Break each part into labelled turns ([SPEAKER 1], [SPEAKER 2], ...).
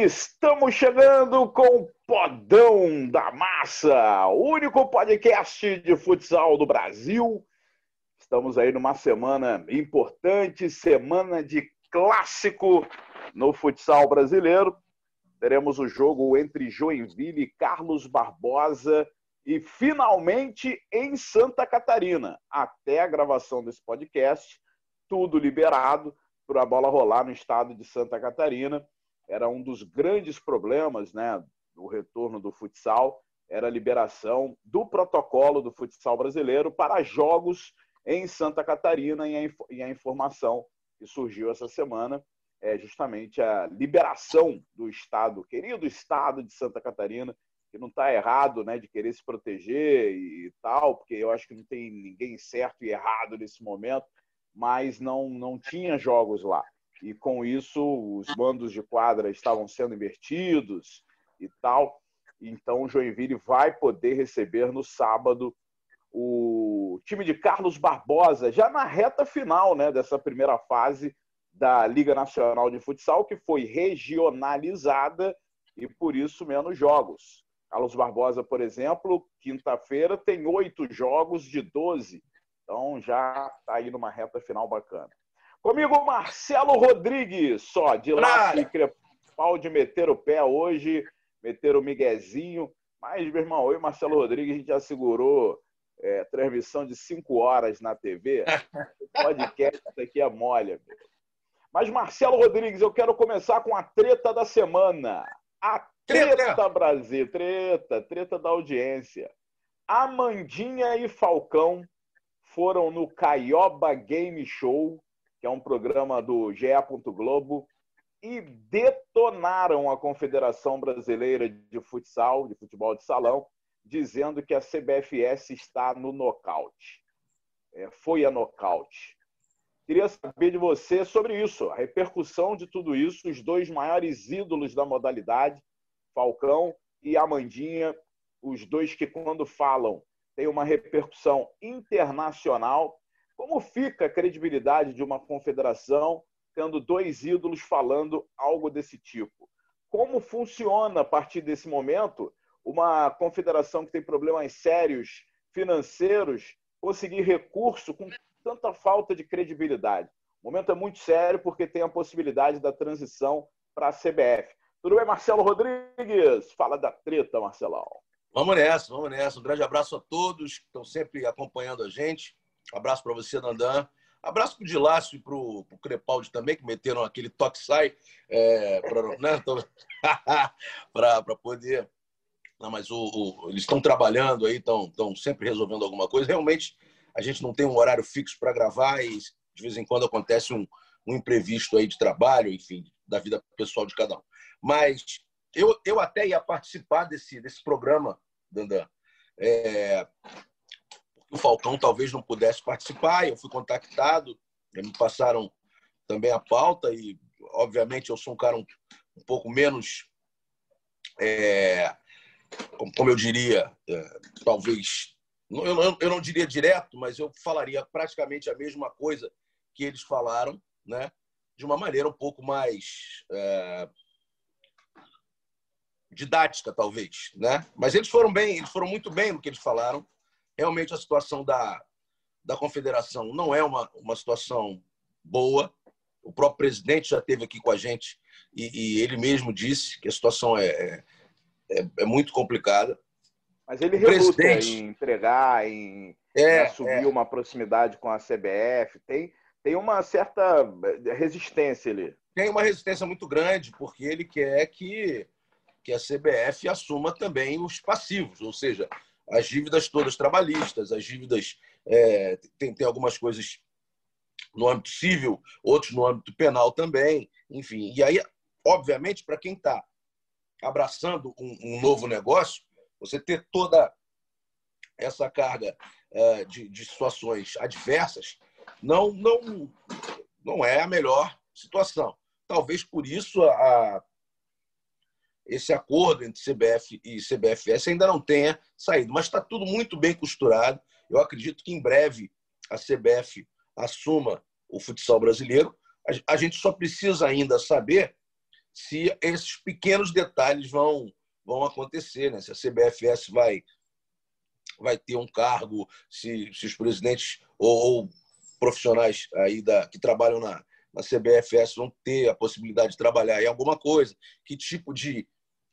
[SPEAKER 1] estamos chegando com o Podão da Massa, o único podcast de futsal do Brasil. Estamos aí numa semana importante, semana de clássico no futsal brasileiro. Teremos o jogo entre Joinville e Carlos Barbosa e finalmente em Santa Catarina. Até a gravação desse podcast, tudo liberado para a bola rolar no estado de Santa Catarina. Era um dos grandes problemas né, do retorno do futsal, era a liberação do protocolo do futsal brasileiro para jogos em Santa Catarina e a informação que surgiu essa semana é justamente a liberação do Estado, querido Estado de Santa Catarina, que não está errado né, de querer se proteger e tal, porque eu acho que não tem ninguém certo e errado nesse momento, mas não, não tinha jogos lá. E com isso, os bandos de quadra estavam sendo invertidos e tal. Então, o Joinville vai poder receber no sábado o time de Carlos Barbosa, já na reta final né, dessa primeira fase da Liga Nacional de Futsal, que foi regionalizada e por isso menos jogos. Carlos Barbosa, por exemplo, quinta-feira tem oito jogos de 12. Então já está aí numa reta final bacana. Comigo, Marcelo Rodrigues, só de lá e crepal de meter o pé hoje, meter o miguezinho. Mas, meu irmão, eu e Marcelo Rodrigues, a gente já segurou é, transmissão de cinco horas na TV. O podcast aqui é mole. Mas, Marcelo Rodrigues, eu quero começar com a treta da semana. A treta, treta Brasil, treta, treta da audiência. Amandinha e Falcão foram no Caioba Game Show, que é um programa do GE. Globo, e detonaram a Confederação Brasileira de Futsal, de futebol de salão, dizendo que a CBFS está no nocaute. É, foi a nocaute. Queria saber de você sobre isso, a repercussão de tudo isso, os dois maiores ídolos da modalidade, Falcão e Amandinha, os dois que, quando falam, têm uma repercussão internacional. Como fica a credibilidade de uma confederação tendo dois ídolos falando algo desse tipo? Como funciona, a partir desse momento, uma confederação que tem problemas sérios financeiros conseguir recurso com tanta falta de credibilidade? O momento é muito sério porque tem a possibilidade da transição para a CBF. Tudo bem, Marcelo Rodrigues? Fala da treta, Marcelão.
[SPEAKER 2] Vamos nessa, vamos nessa. Um grande abraço a todos que estão sempre acompanhando a gente. Abraço para você, Nandan. Abraço para o Dilácio e para o Crepaldi também, que meteram aquele toque-sai é, para né, poder não, mas o, o, eles estão trabalhando aí, estão sempre resolvendo alguma coisa. Realmente, a gente não tem um horário fixo para gravar e de vez em quando acontece um, um, imprevisto aí de trabalho, enfim, da vida pessoal de cada um. Mas eu, eu até ia participar desse, desse programa, Dandan. É, o Falcão talvez não pudesse participar, eu fui contactado, me passaram também a pauta e, obviamente, eu sou um cara um, um pouco menos é, como eu diria, é, talvez, eu não, eu não diria direto, mas eu falaria praticamente a mesma coisa que eles falaram, né? de uma maneira um pouco mais é, didática, talvez. Né? Mas eles foram bem, eles foram muito bem no que eles falaram. Realmente a situação da, da confederação não é uma, uma situação boa. O próprio presidente já esteve aqui com a gente e, e ele mesmo disse que a situação é, é é, é muito complicada.
[SPEAKER 1] Mas ele reluta em entregar, em, é, assumir é. uma proximidade com a CBF. Tem, tem uma certa resistência ali.
[SPEAKER 2] Tem uma resistência muito grande, porque ele quer que, que a CBF assuma também os passivos, ou seja, as dívidas todas trabalhistas, as dívidas. É, tem, tem algumas coisas no âmbito civil, outros no âmbito penal também, enfim. E aí, obviamente, para quem está abraçando um, um novo negócio, você ter toda essa carga é, de, de, situações adversas não, não, não é a melhor situação. Talvez por isso a, a, esse acordo entre CBF e CBFS ainda não tenha saído, mas está tudo muito bem costurado. Eu acredito que em breve a CBF assuma o futsal brasileiro. A, gente só precisa ainda saber se esses pequenos detalhes vão, vão acontecer, né? se a CBFS vai, vai ter um cargo, se, se os presidentes ou, ou profissionais aí da, que trabalham na, na CBFS vão ter a possibilidade de trabalhar em alguma coisa, que tipo de,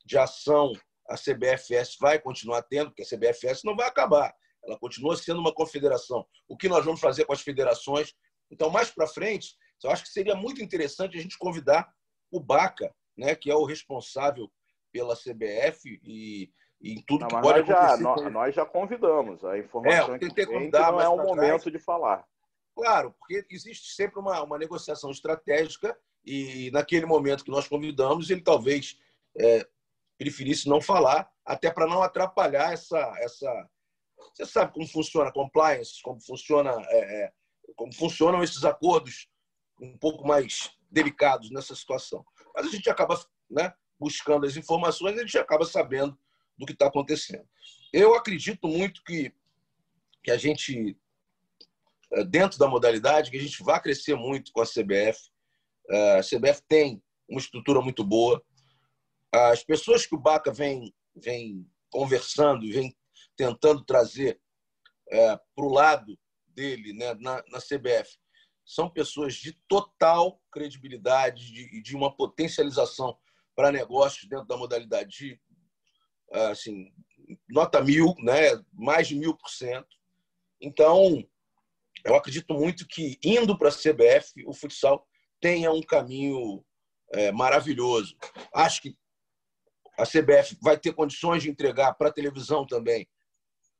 [SPEAKER 2] de ação a CBFS vai continuar tendo, porque a CBFS não vai acabar, ela continua sendo uma confederação. O que nós vamos fazer com as federações? Então, mais para frente, eu acho que seria muito interessante a gente convidar o Baca, né, que é o responsável pela CBF e, e em tudo não, que pode
[SPEAKER 1] nós acontecer. Já, nós, nós, já convidamos. A informação é, que, que não é o momento trás. de falar.
[SPEAKER 2] Claro, porque existe sempre uma, uma negociação estratégica e naquele momento que nós convidamos, ele talvez é, preferisse não falar, até para não atrapalhar essa, essa. Você sabe como funciona compliance, como funciona, é, é, como funcionam esses acordos um pouco mais delicados nessa situação. Mas a gente acaba né, buscando as informações, a gente acaba sabendo do que está acontecendo. Eu acredito muito que, que a gente dentro da modalidade, que a gente vai crescer muito com a CBF. Eh, a CBF tem uma estrutura muito boa. As pessoas que o Baca vem, vem conversando vem tentando trazer é, para o lado dele né, na, na, CBF são pessoas de total credibilidade e de, de, uma potencialização para negócios dentro da modalidade de assim, nota mil, né, mais de mil por cento. Então, eu acredito muito que, indo para a CBF, o futsal tenha um caminho é, maravilhoso. Acho que a CBF vai ter condições de entregar para a televisão também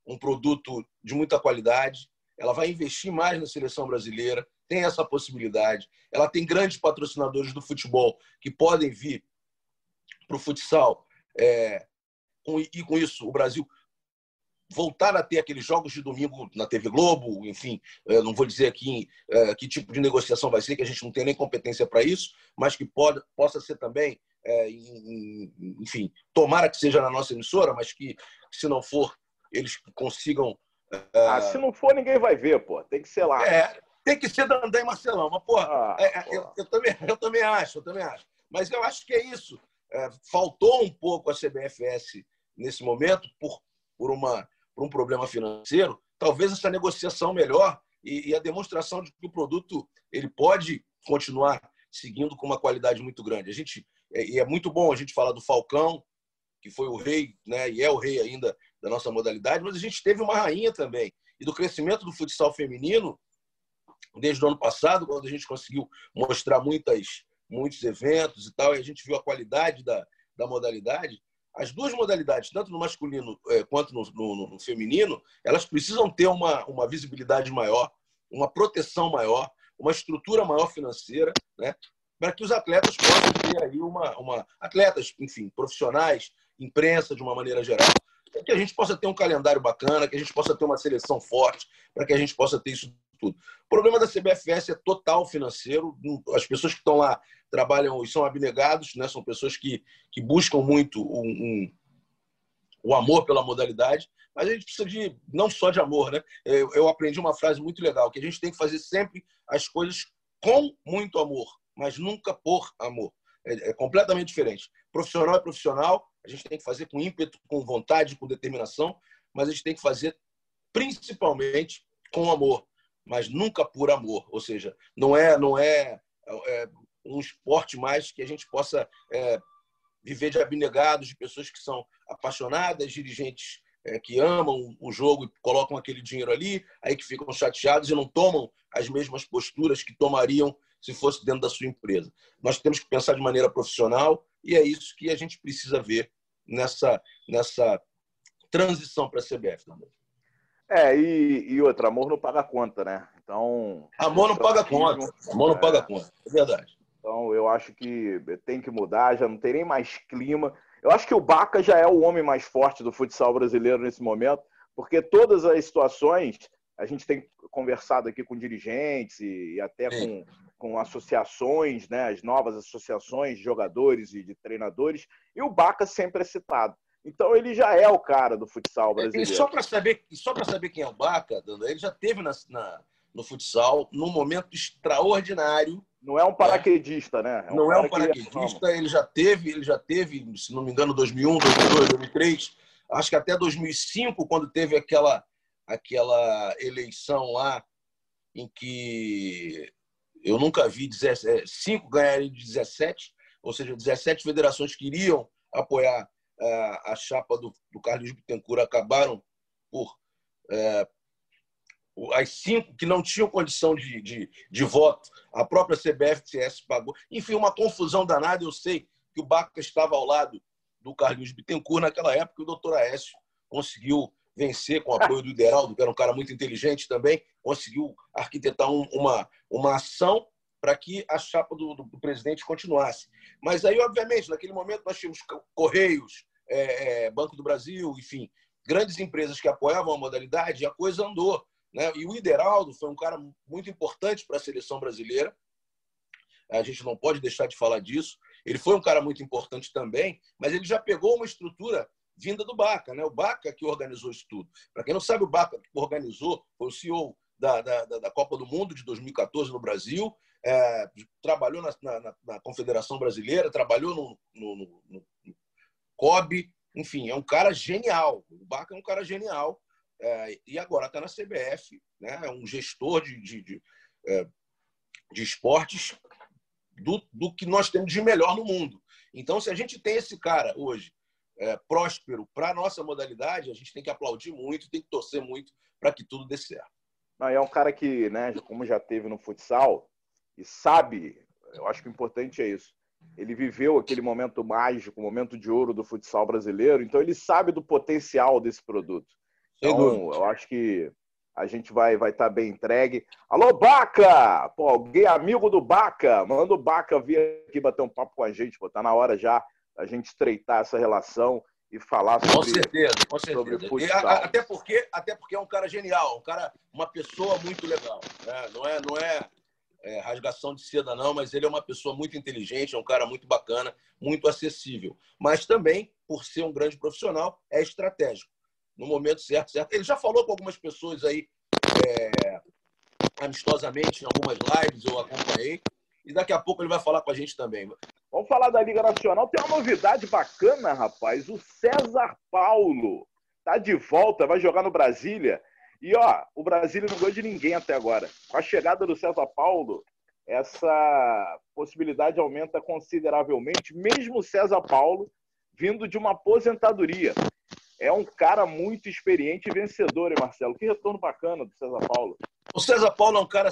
[SPEAKER 2] um produto de muita qualidade. Ela vai investir mais na seleção brasileira, tem essa possibilidade. Ela tem grandes patrocinadores do futebol que podem vir para o futsal. É, e com isso, o Brasil voltar a ter aqueles jogos de domingo na TV Globo, enfim, não vou dizer aqui é, que tipo de negociação vai ser, que a gente não tem nem competência para isso, mas que pode, possa ser também, é, enfim, tomara que seja na nossa emissora, mas que, se não for, eles consigam.
[SPEAKER 1] É, ah, se não for, ninguém vai ver, pô. Tem que ser lá.
[SPEAKER 2] É, tem que ser Dandé e Marcelão, mas, porra, ah, é, eu, eu, também, eu também acho, eu também acho. Mas eu acho que é isso. faltou um pouco a CBFS nesse momento por, por uma por um problema financeiro, talvez essa negociação melhor e, e, a demonstração de que o produto ele pode continuar seguindo com uma qualidade muito grande. A gente é, e é muito bom a gente falar do Falcão, que foi o rei, né, e é o rei ainda da nossa modalidade, mas a gente teve uma rainha também. E do crescimento do futsal feminino, desde o ano passado, quando a gente conseguiu mostrar muitas, muitos eventos e tal, e a gente viu a qualidade da, da modalidade, as duas modalidades, tanto no masculino é, quanto no, no, no, feminino, elas precisam ter uma, uma visibilidade maior, uma proteção maior, uma estrutura maior financeira, né? para que os atletas possam ter aí uma, uma. Atletas, enfim, profissionais, imprensa de uma maneira geral, para que a gente possa ter um calendário bacana, que a gente possa ter uma seleção forte, para que a gente possa ter isso tudo. O problema da CBFS é total financeiro. As pessoas que estão lá trabalham e são abnegados, né? são pessoas que, que buscam muito um, um, o amor pela modalidade, mas a gente precisa de não só de amor. Né? Eu, eu aprendi uma frase muito legal, que a gente tem que fazer sempre as coisas com muito amor, mas nunca por amor. É, é completamente diferente. Profissional é profissional, a gente tem que fazer com ímpeto, com vontade, com determinação, mas a gente tem que fazer principalmente com amor, mas nunca por amor. Ou seja, não é, não é, é um esporte mais que a gente possa é, viver de abnegados, de pessoas que são apaixonadas, dirigentes é, que amam o jogo e colocam aquele dinheiro ali, aí que ficam chateados e não tomam as mesmas posturas que tomariam se fosse dentro da sua empresa. Nós temos que pensar de maneira profissional e é isso que a gente precisa ver nessa, nessa transição para a CBF também.
[SPEAKER 1] É, e, e outra, amor não paga conta, né? Então.
[SPEAKER 2] Amor não paga conta. Amor não é... paga conta, é verdade.
[SPEAKER 1] Então, eu acho que tem que mudar, já não tem nem mais clima. Eu acho que o Baca já é o homem mais forte do futsal brasileiro nesse momento, porque todas as situações, a gente tem conversado aqui com dirigentes e, e até com, com associações, né, as novas associações de jogadores e de treinadores, e o Baca sempre é citado. Então ele já é o cara do futsal brasileiro.
[SPEAKER 2] E só para saber, só para saber quem é o Baca, ele já teve na, na, no futsal num momento extraordinário
[SPEAKER 1] Não é um paraquedista, né?
[SPEAKER 2] É um não é um paraquedista, ele já teve, ele já teve, se não me engano, 2001, 2002, 2003, acho que até 2005, quando teve aquela aquela eleição lá em que eu nunca vi 17, 5 é, ganharem de 17, ou seja, 17 federações queriam apoiar a, a chapa do, do Carlos Bittencourt, acabaram por. É, as cinco que não tinham condição de, de, de voto, a própria CBFTS pagou. Enfim, uma confusão danada. Eu sei que o Baca estava ao lado do Carlinhos Bittencourt naquela época, o doutor Aécio conseguiu vencer com o apoio do Ideraldo, que era um cara muito inteligente também, conseguiu arquitetar um, uma, uma ação para que a chapa do, do, do, presidente continuasse. Mas aí, obviamente, naquele momento nós tínhamos Correios, é, é, Banco do Brasil, enfim, grandes empresas que apoiavam a modalidade a coisa andou. Né? E o Ideraldo foi um cara muito importante para a seleção brasileira. A gente não pode deixar de falar disso. Ele foi um cara muito importante também, mas ele já pegou uma estrutura vinda do Baca, né? O Baca que organizou isso tudo. Para quem não sabe, o Baca organizou foi o CEO da, da, da Copa do Mundo de 2014 no Brasil, é, trabalhou na, na, na, Confederação Brasileira, trabalhou no, no, no, COB, enfim, é um cara genial. O Baca é um cara genial é, e agora está na CBF, né? é um gestor de, de, de, é, de esportes do, do que nós temos de melhor no mundo. Então, se a gente tem esse cara hoje é, próspero para a nossa modalidade, a gente tem que aplaudir muito, tem que torcer muito para que tudo dê certo.
[SPEAKER 1] Não, é um cara que, né, como já teve no futsal, e sabe, eu acho que o importante é isso. Ele viveu aquele momento mágico, momento de ouro do futsal brasileiro, então ele sabe do potencial desse produto. Então, eu acho que a gente vai vai estar tá bem entregue. Alô, Baca! Pô, alguém amigo do Baca? Manda o Baca vir aqui bater um papo com a gente, pô. Tá na hora já a gente estreitar essa relação e falar sobre
[SPEAKER 2] Com certeza, com certeza. E, até, porque, até porque é um cara genial, um cara, uma pessoa muito legal. Né? Não é, não é, é, rasgação de seda, não, mas ele é uma pessoa muito inteligente, é um cara muito bacana, muito acessível. Mas também, por ser um grande profissional, é estratégico. No momento certo, certo. Ele já falou com algumas pessoas aí, é, amistosamente, em algumas lives, eu acompanhei, e daqui a pouco ele vai falar com a gente também.
[SPEAKER 1] Vamos falar da Liga Nacional. Tem uma novidade bacana, rapaz. O César Paulo tá de volta, vai jogar no Brasília. E ó, o Brasília não ganhou de ninguém até agora. Com a chegada do César Paulo, essa possibilidade aumenta consideravelmente, mesmo o César Paulo vindo de uma aposentadoria. É um cara muito experiente e vencedor, hein, Marcelo? Que retorno bacana do César Paulo.
[SPEAKER 2] O César Paulo é um cara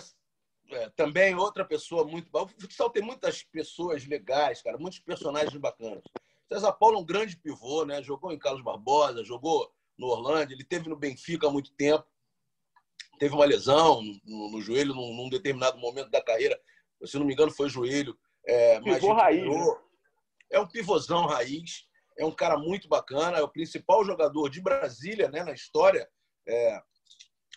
[SPEAKER 2] é, também outra pessoa muito. O futsal tem muitas pessoas legais, cara, muitos personagens bacanas. César Paulo é um grande pivô, né? Jogou em Carlos Barbosa, jogou no Orlando, ele teve no Benfica há muito tempo. Teve uma lesão no, no joelho num, num, determinado momento da carreira. Se não me engano, foi joelho. É,
[SPEAKER 1] Pivô raiz. Né?
[SPEAKER 2] É um pivôzão raiz. É um cara muito bacana. É o principal jogador de Brasília né, na história é,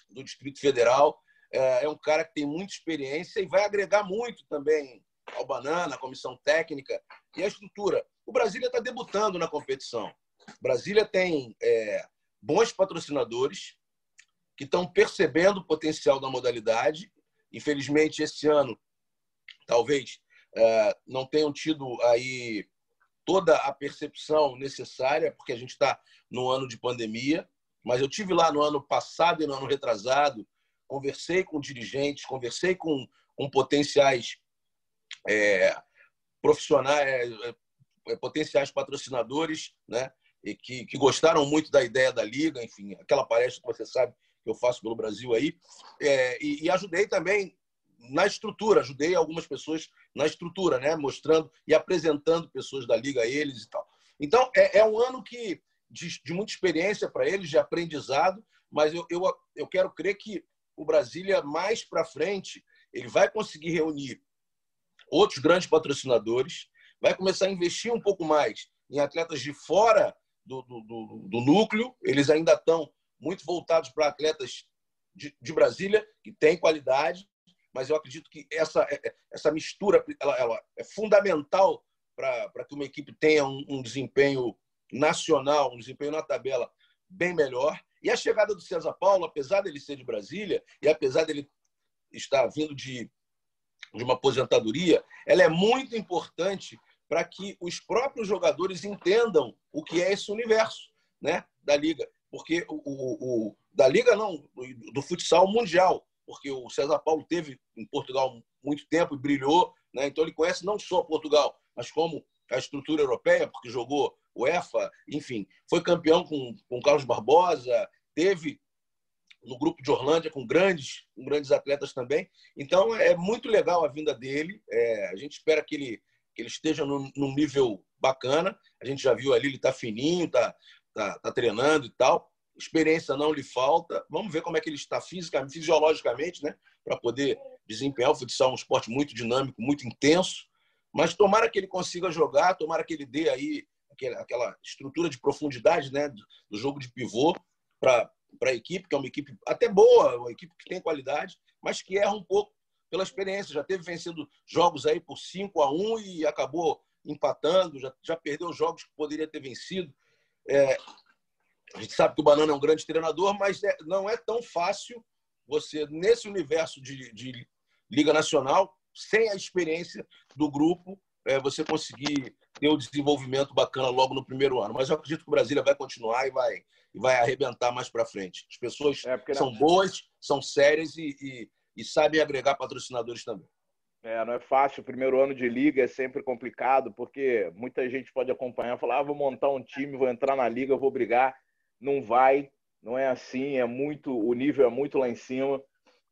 [SPEAKER 2] do Distrito Federal é, é um cara que tem muita experiência e vai agregar muito também ao Banana, a comissão técnica e a estrutura. O Brasília está debutando na competição. Brasília tem é, bons patrocinadores que estão percebendo o potencial da modalidade. Infelizmente, esse ano, talvez é, não tenham tido aí toda a percepção necessária, porque a gente está no ano de pandemia. Mas eu tive lá no ano passado e no ano retrasado conversei com dirigentes, conversei com, com potenciais é, profissionais, é, potenciais patrocinadores, né? E que, que gostaram muito da ideia da liga, enfim, aquela palestra que você sabe que eu faço pelo Brasil aí, é, e, e, ajudei também na estrutura, ajudei algumas pessoas na estrutura, né? Mostrando e apresentando pessoas da liga a eles e tal. Então é, é um ano que de, de muita experiência para eles, de aprendizado, mas eu, eu, eu quero crer que o Brasília mais para frente ele vai conseguir reunir outros grandes patrocinadores, vai começar a investir um pouco mais em atletas de fora do, do, do, do núcleo. Eles ainda estão muito voltados para atletas de, de, Brasília que têm qualidade, mas eu acredito que essa, essa mistura ela, ela é fundamental para que uma equipe tenha um, um desempenho nacional, um desempenho na tabela bem melhor. E a chegada do César Paulo, apesar dele ser de Brasília e apesar dele estar vindo de, de uma aposentadoria, ela é muito importante para que os próprios jogadores entendam o que é esse universo né, da liga, porque o, o, o da liga não, do, do, futsal mundial, porque o César Paulo teve em Portugal muito tempo e brilhou, né, então ele conhece não só Portugal, mas como a estrutura europeia, porque jogou UEFA, enfim, foi campeão com, com Carlos Barbosa, teve no grupo de Orlândia com grandes, com grandes atletas também. Então é muito legal a vinda dele. É, a gente espera que ele, que ele esteja num, num nível bacana. A gente já viu ali, ele está fininho, está tá, tá treinando e tal. Experiência não lhe falta. Vamos ver como é que ele está fisicamente, fisiologicamente, né? Para poder desempenhar o futsal, um esporte muito dinâmico, muito intenso. Mas tomara que ele consiga jogar, tomara que ele dê aí aquela estrutura de profundidade né, do jogo de pivô para a equipe, que é uma equipe até boa, uma equipe que tem qualidade, mas que erra um pouco pela experiência. Já teve vencendo jogos aí por 5 a 1 e acabou empatando, já, já perdeu jogos que poderia ter vencido. É, a gente sabe que o Banana é um grande treinador, mas é, não é tão fácil você, nesse universo de, de Liga Nacional, sem a experiência do grupo, é, você conseguir ter o um desenvolvimento bacana logo no primeiro ano. Mas eu acredito que o Brasília vai continuar e vai, e vai arrebentar mais para frente. As pessoas é são boas, são sérias e, e, e sabem agregar patrocinadores também.
[SPEAKER 1] É, não é fácil. O primeiro ano de liga é sempre complicado, porque muita gente pode acompanhar e falar: ah, vou montar um time, vou entrar na liga, vou brigar. Não vai, não é assim. É muito, o nível é muito lá em cima.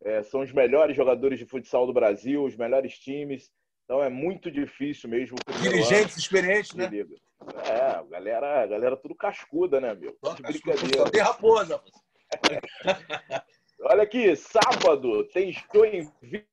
[SPEAKER 1] É, são os melhores jogadores de futsal do Brasil, os melhores times. Então é muito difícil mesmo.
[SPEAKER 2] Dirigentes experientes, né?
[SPEAKER 1] Liga. É, galera, galera tudo cascuda, né, meu?
[SPEAKER 2] Brincadeira. Só tem raposa.
[SPEAKER 1] Olha aqui, sábado tem Joinville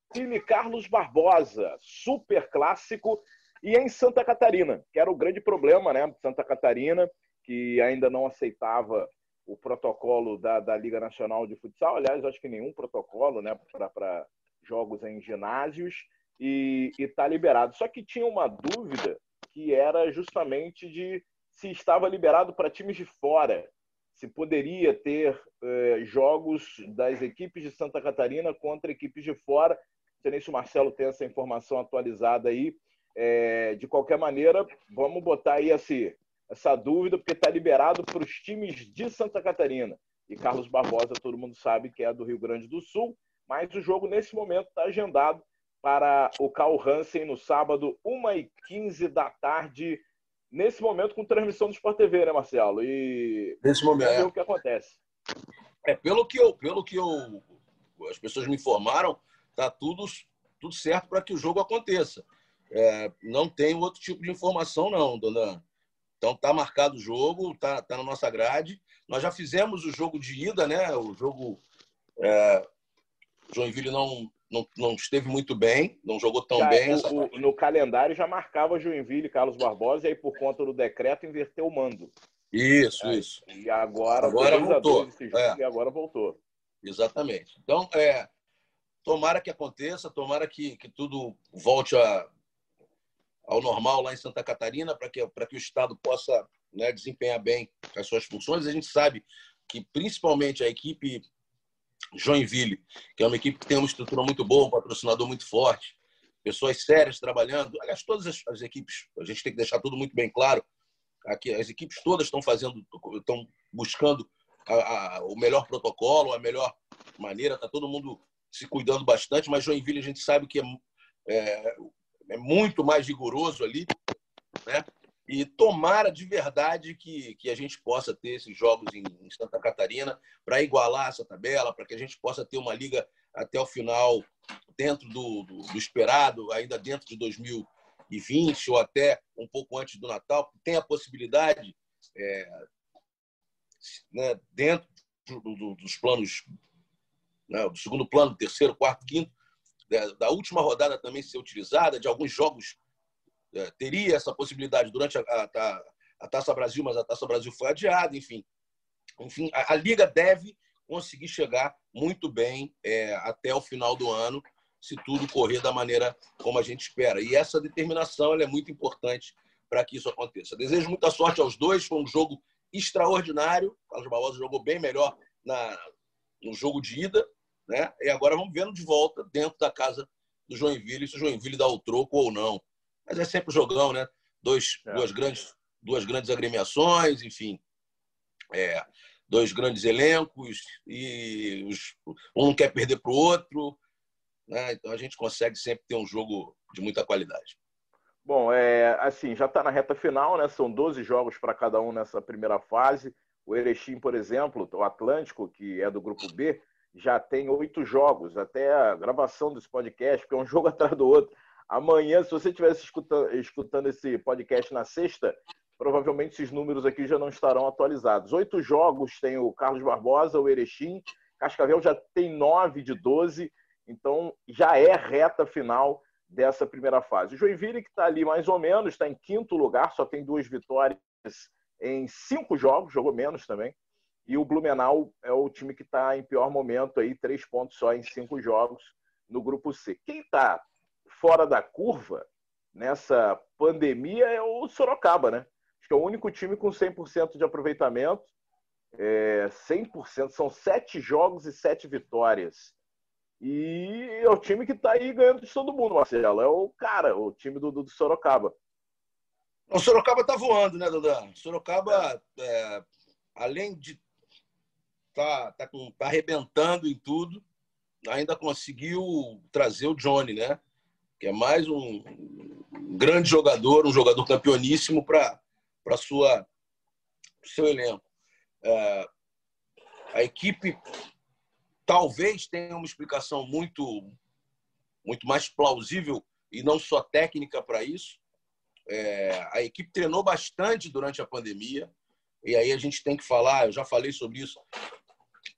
[SPEAKER 1] Carlos Barbosa, super clássico, e em Santa Catarina, que era o grande problema, né? Santa Catarina, que ainda não aceitava o protocolo da, da Liga Nacional de Futsal. Aliás, acho que nenhum protocolo, né, para jogos em ginásios e está liberado. Só que tinha uma dúvida que era justamente de se estava liberado para times de fora, se poderia ter eh, jogos das equipes de Santa Catarina contra equipes de fora. Sei nem se o Marcelo tem essa informação atualizada aí. É, de qualquer maneira, vamos botar aí esse, essa dúvida, porque está liberado para os times de Santa Catarina. E Carlos Barbosa, todo mundo sabe que é do Rio Grande do Sul, mas o jogo nesse momento está agendado para o Carl Hansen no sábado, 1h15 da tarde, nesse momento com transmissão do Sport TV, né, Marcelo? E
[SPEAKER 2] nesse momento é
[SPEAKER 1] o que acontece.
[SPEAKER 2] É, pelo que eu, pelo que eu as pessoas me informaram, tá tudo tudo certo para que o jogo aconteça. É, não tem outro tipo de informação não, dona. Então tá marcado o jogo, tá, tá na nossa grade. Nós já fizemos o jogo de ida, né? O jogo é, Joinville não não, não esteve muito bem, não jogou tão já, bem.
[SPEAKER 1] O, o, no calendário já marcava Joinville e Carlos Barbosa, e aí por conta do decreto inverteu o mando.
[SPEAKER 2] Isso, é, isso.
[SPEAKER 1] E agora,
[SPEAKER 2] agora voltou.
[SPEAKER 1] Jogo, é. E agora voltou.
[SPEAKER 2] Exatamente. Então, é, tomara que aconteça, tomara que, que tudo volte a, ao normal lá em Santa Catarina, para que, que o Estado possa né, desempenhar bem as suas funções. A gente sabe que, principalmente, a equipe Joinville, que é uma equipe que tem uma estrutura muito boa, um patrocinador muito forte, pessoas sérias trabalhando. Aliás, todas as, as equipes, a gente tem que deixar tudo muito bem claro. Aqui, as equipes todas estão fazendo, estão buscando a, a, o melhor protocolo, a melhor maneira. Está todo mundo se cuidando bastante, mas Joinville a gente sabe que é, é, é muito mais rigoroso ali, né? E tomara de verdade que, que a gente possa ter esses jogos em, em Santa Catarina para igualar essa tabela, para que a gente possa ter uma liga até o final dentro do, do, do, esperado, ainda dentro de 2020 ou até um pouco antes do Natal. Tem a possibilidade, é, né, dentro do, dos planos, né, do segundo plano, terceiro, quarto, quinto, da, da última rodada também ser utilizada, de alguns jogos é, teria essa possibilidade durante a, a, a, Taça Brasil, mas a Taça Brasil foi adiada, enfim. Enfim, a, a Liga deve conseguir chegar muito bem é, até o final do ano, se tudo correr da maneira como a gente espera. E essa determinação é muito importante para que isso aconteça. Desejo muita sorte aos dois. Foi um jogo extraordinário. O Carlos Barbosa jogou bem melhor na, no jogo de ida. Né? E agora vamos vendo de volta dentro da casa do Joinville, se o Joinville dá o troco ou não. Mas é sempre jogão, né? Dois, é. duas, grandes, duas grandes agremiações, enfim. É, dois grandes elencos e os, um quer perder para o outro. Né? Então a gente consegue sempre ter um jogo de muita qualidade.
[SPEAKER 1] Bom, é, assim, já está na reta final, né? São 12 jogos para cada um nessa primeira fase. O Erechim, por exemplo, o Atlântico, que é do grupo B, já tem oito jogos, até a gravação desse podcast, porque é um jogo atrás do outro. Amanhã, se você estivesse escutando, escutando esse podcast na sexta, provavelmente esses números aqui já não estarão atualizados. Oito jogos tem o Carlos Barbosa, o Erechim, Cascavel já tem nove de doze, então já é reta final dessa primeira fase. O Joinville, que está ali mais ou menos, está em quinto lugar, só tem duas vitórias em cinco jogos, jogou menos também. E o Blumenau é o time que está em pior momento, aí, três pontos só em cinco jogos no grupo C. Quem está fora da curva nessa pandemia é o Sorocaba, né? Acho que é o único time com 100% de aproveitamento. É, 100%, são sete jogos e sete vitórias. E é o time que está aí ganhando de todo mundo, Marcelo. É o cara, o time do, do Sorocaba.
[SPEAKER 2] O Sorocaba está voando, né, Dudan? Sorocaba, é, além de tá, tá, com, tá arrebentando em tudo, ainda conseguiu trazer o Johnny, né? Que é mais um grande jogador, um jogador campeoníssimo para para sua seu elenco. É, a equipe talvez tenha uma explicação muito muito mais plausível e não só técnica para isso. É, a equipe treinou bastante durante a pandemia e aí a gente tem que falar. Eu já falei sobre isso.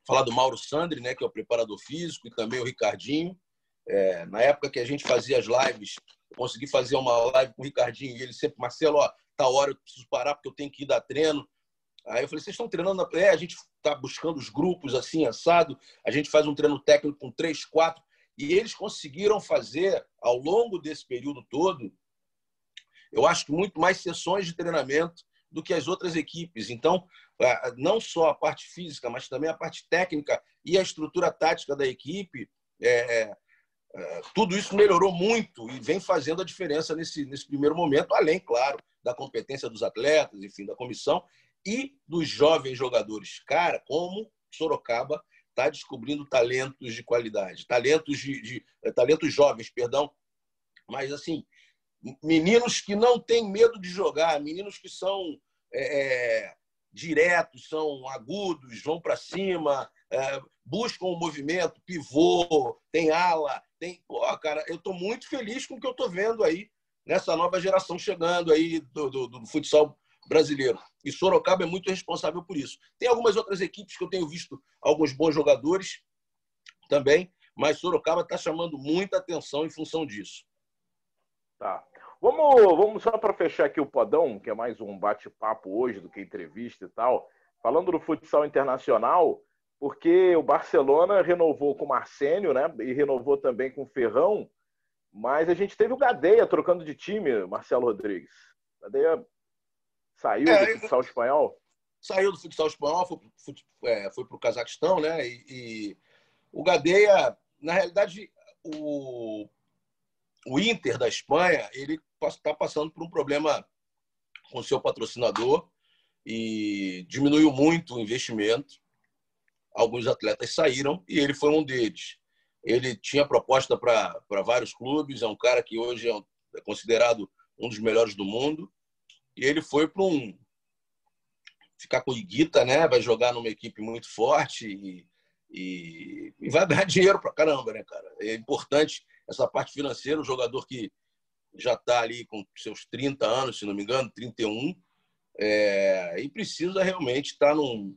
[SPEAKER 2] Falar do Mauro Sandri, né, que é o preparador físico, e também o Ricardinho. É, na época que a gente fazia as lives, consegui fazer uma live com o Ricardinho e ele sempre, Marcelo, ó, tá hora, eu preciso parar porque eu tenho que ir dar treino. Aí eu falei, vocês estão treinando? Na... É, a gente está buscando os grupos assim, assado. A gente faz um treino técnico com três, quatro. E eles conseguiram fazer, ao longo desse período todo, eu acho que muito mais sessões de treinamento do que as outras equipes. Então, não só a parte física, mas também a parte técnica e a estrutura tática da equipe, é, é, é tudo isso melhorou muito e vem fazendo a diferença nesse, nesse primeiro momento, além, claro, da competência dos atletas, enfim, da comissão e dos jovens jogadores. Cara, como Sorocaba está descobrindo talentos de qualidade, talentos de, de, eh, talentos jovens, perdão, mas assim meninos que não têm medo de jogar, meninos que são é, é diretos, são agudos, vão para cima, é, buscam o movimento, pivô, tem ala, tem. Pô, cara, eu estou muito feliz com o que eu estou vendo aí nessa nova geração chegando aí do, do, do, futsal brasileiro. E Sorocaba é muito responsável por isso. Tem algumas outras equipes que eu tenho visto alguns bons jogadores também, mas Sorocaba está chamando muita atenção em função disso.
[SPEAKER 1] Tá. Vamos, vamos só para fechar aqui o podão, que é mais um bate-papo hoje do que entrevista e tal. Falando do futsal internacional, porque o Barcelona renovou com o Marcênio, né? E renovou também com o Ferrão. Mas a gente teve o Gadeia trocando de time, Marcelo Rodrigues. Gadeia saiu é, do futsal espanhol?
[SPEAKER 2] Saiu do futsal espanhol, foi, é, foi para o Cazaquistão, né? E, e, o Gadeia, na realidade, o, o Inter da Espanha, ele está passando por um problema com seu patrocinador e diminuiu muito o investimento. Alguns atletas saíram e ele foi um deles. Ele tinha proposta para vários clubes, é um cara que hoje é, é considerado um dos melhores do mundo. E ele foi para um. ficar com o Iguita, né? Vai jogar numa equipe muito forte e, e, e vai ganhar dinheiro para caramba, né, cara? É importante essa parte financeira. Um jogador que já está ali com seus 30 anos, se não me engano, 31, é, e precisa realmente estar tá num,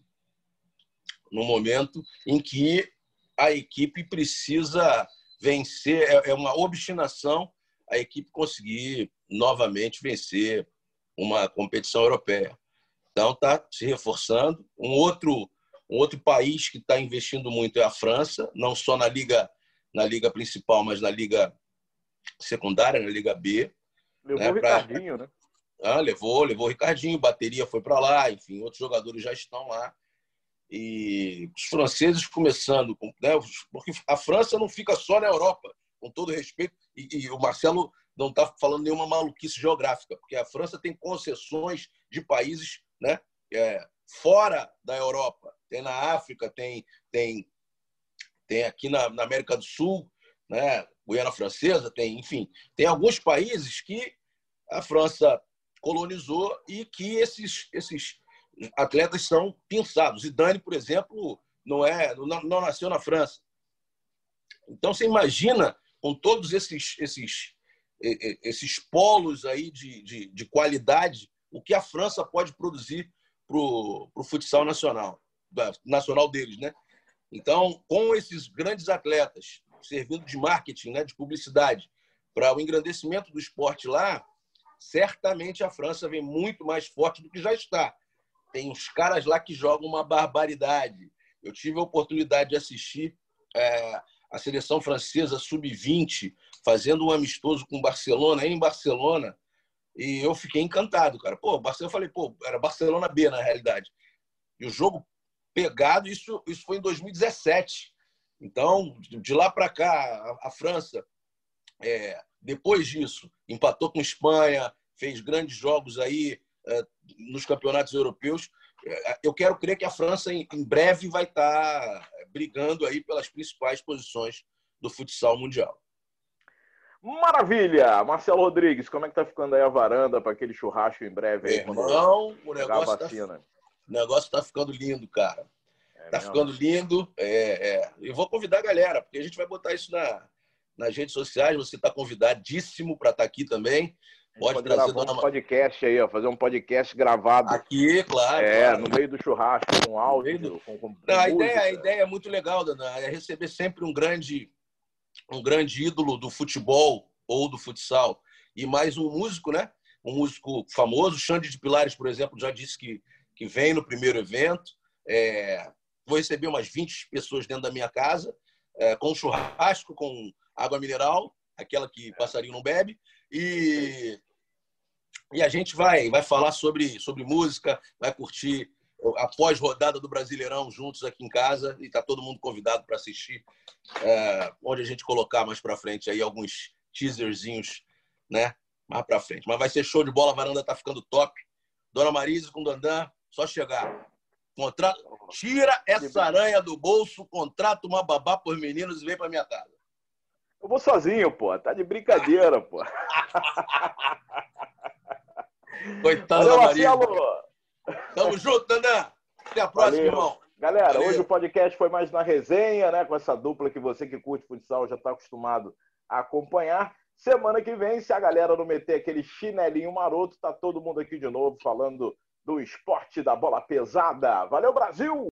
[SPEAKER 2] num momento em que a equipe precisa vencer, é, é uma obstinação a equipe conseguir novamente vencer uma competição europeia. Então está se reforçando. Um outro um outro país que está investindo muito é a França, não só na liga na liga principal, mas na liga secundária, na liga B.
[SPEAKER 1] Levou né, o Ricardinho, pra... né?
[SPEAKER 2] Ah, levou, levou o Ricardinho, bateria foi para lá, enfim, outros jogadores já estão lá. E os franceses começando, né, porque a França não fica só na Europa, com todo respeito, e, e o Marcelo não está falando nenhuma maluquice geográfica, porque a França tem concessões de países né, é, fora da Europa. Tem na África, tem, tem, tem aqui na, na América do Sul, né, Guiana Francesa, tem, enfim, tem alguns países que a França colonizou e que esses, esses atletas são pinçados. Zidane, por exemplo, não é não, não nasceu na França. Então você imagina com todos esses esses esses polos aí de, de, de qualidade o que a França pode produzir para o futsal nacional, nacional deles, né? Então, com esses grandes atletas servindo de marketing, né, de publicidade, para o engrandecimento do esporte lá, certamente a França vem muito mais forte do que já está. Tem uns caras lá que jogam uma barbaridade. Eu tive a oportunidade de assistir é, a seleção francesa sub-20 fazendo um amistoso com o Barcelona, em Barcelona, e eu fiquei encantado, cara. Pô, Barcelona, eu falei, pô, era Barcelona B na realidade. E o jogo pegado, isso, isso foi em 2017. Então, de lá para cá, a, a França, é, depois disso, empatou com Espanha, fez grandes jogos aí é, nos campeonatos europeus. É, eu quero crer que a França, em, em breve, vai estar tá brigando aí pelas principais posições do futsal mundial.
[SPEAKER 1] Maravilha! Marcelo Rodrigues, como é que tá ficando aí a varanda para aquele churrasco em breve aí?
[SPEAKER 2] Irmão, o negócio, tá, o negócio tá ficando lindo, cara. Tá ficando lindo. É, é. Eu vou convidar a galera, porque a gente vai botar isso na, nas redes sociais. Você está convidadíssimo para estar tá aqui também.
[SPEAKER 1] Pode, pode trazer dona... um podcast aí, ó, fazer um podcast gravado.
[SPEAKER 2] Aqui, claro.
[SPEAKER 1] É,
[SPEAKER 2] claro.
[SPEAKER 1] no meio do churrasco, com áudio, do... com, com,
[SPEAKER 2] Não, a, ideia, a ideia é muito legal, Dana, é receber sempre um grande um grande ídolo do futebol ou do futsal e mais um músico, né? Um músico famoso, Xande de Pilares, por exemplo, já disse que, que vem no primeiro evento. É, vou receber umas 20 pessoas dentro da minha casa, é, com churrasco, com água mineral, aquela que passarinho não bebe, e, e a gente vai, vai falar sobre, sobre música, vai curtir a pós-rodada do Brasileirão juntos aqui em casa e está todo mundo convidado para assistir, é, onde a gente colocar mais para frente aí alguns teaserzinhos, né? Mais para frente. Mas vai ser show de bola, a varanda tá ficando top. Dona Marise com Dandan, só chegar. Contrato, tira essa aranha do bolso, contrata uma babá por meninos e vem para minha casa.
[SPEAKER 1] Eu vou sozinho, pô. Tá de brincadeira, pô.
[SPEAKER 2] Coitado Valeu, da Maria. Tamo junto, Dandan. Até a próxima, Valeu. irmão.
[SPEAKER 1] Galera, Valeu. hoje o podcast foi mais na resenha, né? Com essa dupla que você que curte futsal já está acostumado a acompanhar. Semana que vem, se a galera não meter aquele chinelinho maroto, tá todo mundo aqui de novo falando do esporte da bola pesada. Valeu, Brasil!